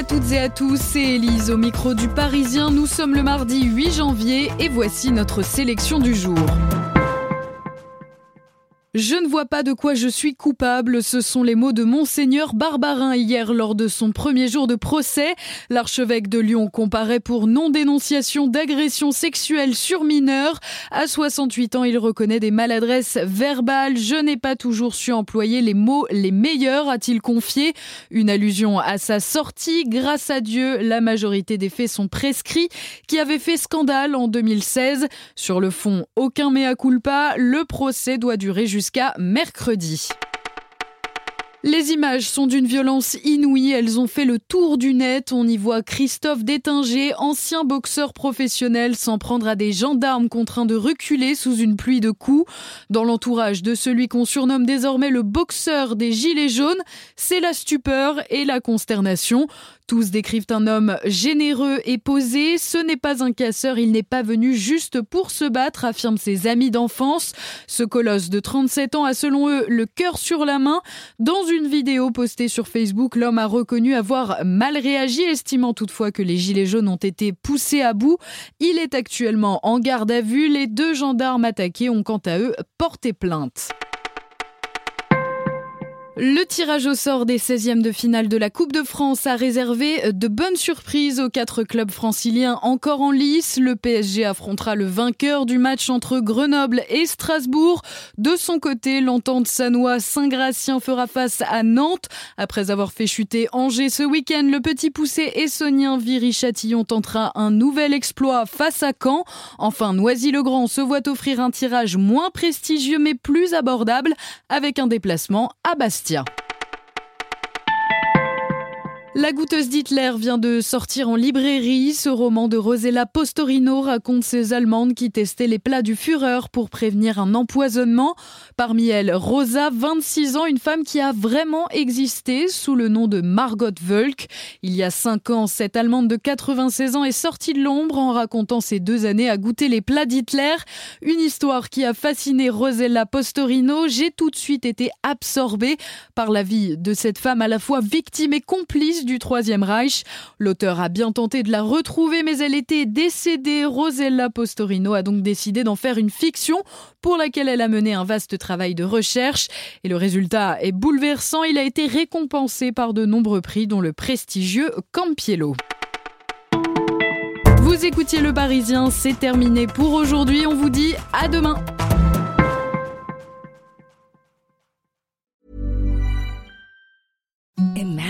à toutes et à tous, c'est Elise au micro du Parisien. Nous sommes le mardi 8 janvier et voici notre sélection du jour. Je ne vois pas de quoi je suis coupable, ce sont les mots de Monseigneur Barbarin hier lors de son premier jour de procès. L'archevêque de Lyon comparait pour non-dénonciation d'agression sexuelle sur mineurs. À 68 ans, il reconnaît des maladresses verbales. Je n'ai pas toujours su employer les mots les meilleurs, a-t-il confié. Une allusion à sa sortie. Grâce à Dieu, la majorité des faits sont prescrits, qui avait fait scandale en 2016. Sur le fond, aucun mea culpa. Le procès doit durer jusqu'à jusqu'à mercredi. Les images sont d'une violence inouïe, elles ont fait le tour du net. On y voit Christophe Détinger, ancien boxeur professionnel, s'en prendre à des gendarmes contraints de reculer sous une pluie de coups. Dans l'entourage de celui qu'on surnomme désormais le boxeur des Gilets jaunes, c'est la stupeur et la consternation. Tous décrivent un homme généreux et posé. Ce n'est pas un casseur, il n'est pas venu juste pour se battre, affirment ses amis d'enfance. Ce colosse de 37 ans a selon eux le cœur sur la main. Dans une vidéo postée sur Facebook, l'homme a reconnu avoir mal réagi, estimant toutefois que les gilets jaunes ont été poussés à bout. Il est actuellement en garde à vue. Les deux gendarmes attaqués ont quant à eux porté plainte. Le tirage au sort des 16e de finale de la Coupe de France a réservé de bonnes surprises aux quatre clubs franciliens encore en lice. Le PSG affrontera le vainqueur du match entre Grenoble et Strasbourg. De son côté, l'entente sanois Saint-Gratien fera face à Nantes. Après avoir fait chuter Angers ce week-end, le petit poussé essonien Viry-Châtillon tentera un nouvel exploit face à Caen. Enfin, Noisy-le-Grand se voit offrir un tirage moins prestigieux mais plus abordable avec un déplacement à Bastia. La goûteuse d'Hitler vient de sortir en librairie. Ce roman de Rosella Postorino raconte ces Allemandes qui testaient les plats du Führer pour prévenir un empoisonnement. Parmi elles, Rosa, 26 ans, une femme qui a vraiment existé sous le nom de Margot Wölk. Il y a 5 ans, cette Allemande de 96 ans est sortie de l'ombre en racontant ses deux années à goûter les plats d'Hitler. Une histoire qui a fasciné Rosella Postorino. J'ai tout de suite été absorbée par la vie de cette femme à la fois victime et complice du Troisième Reich. L'auteur a bien tenté de la retrouver, mais elle était décédée. Rosella Postorino a donc décidé d'en faire une fiction pour laquelle elle a mené un vaste travail de recherche. Et le résultat est bouleversant. Il a été récompensé par de nombreux prix, dont le prestigieux Campiello. Vous écoutiez Le Parisien, c'est terminé pour aujourd'hui. On vous dit à demain.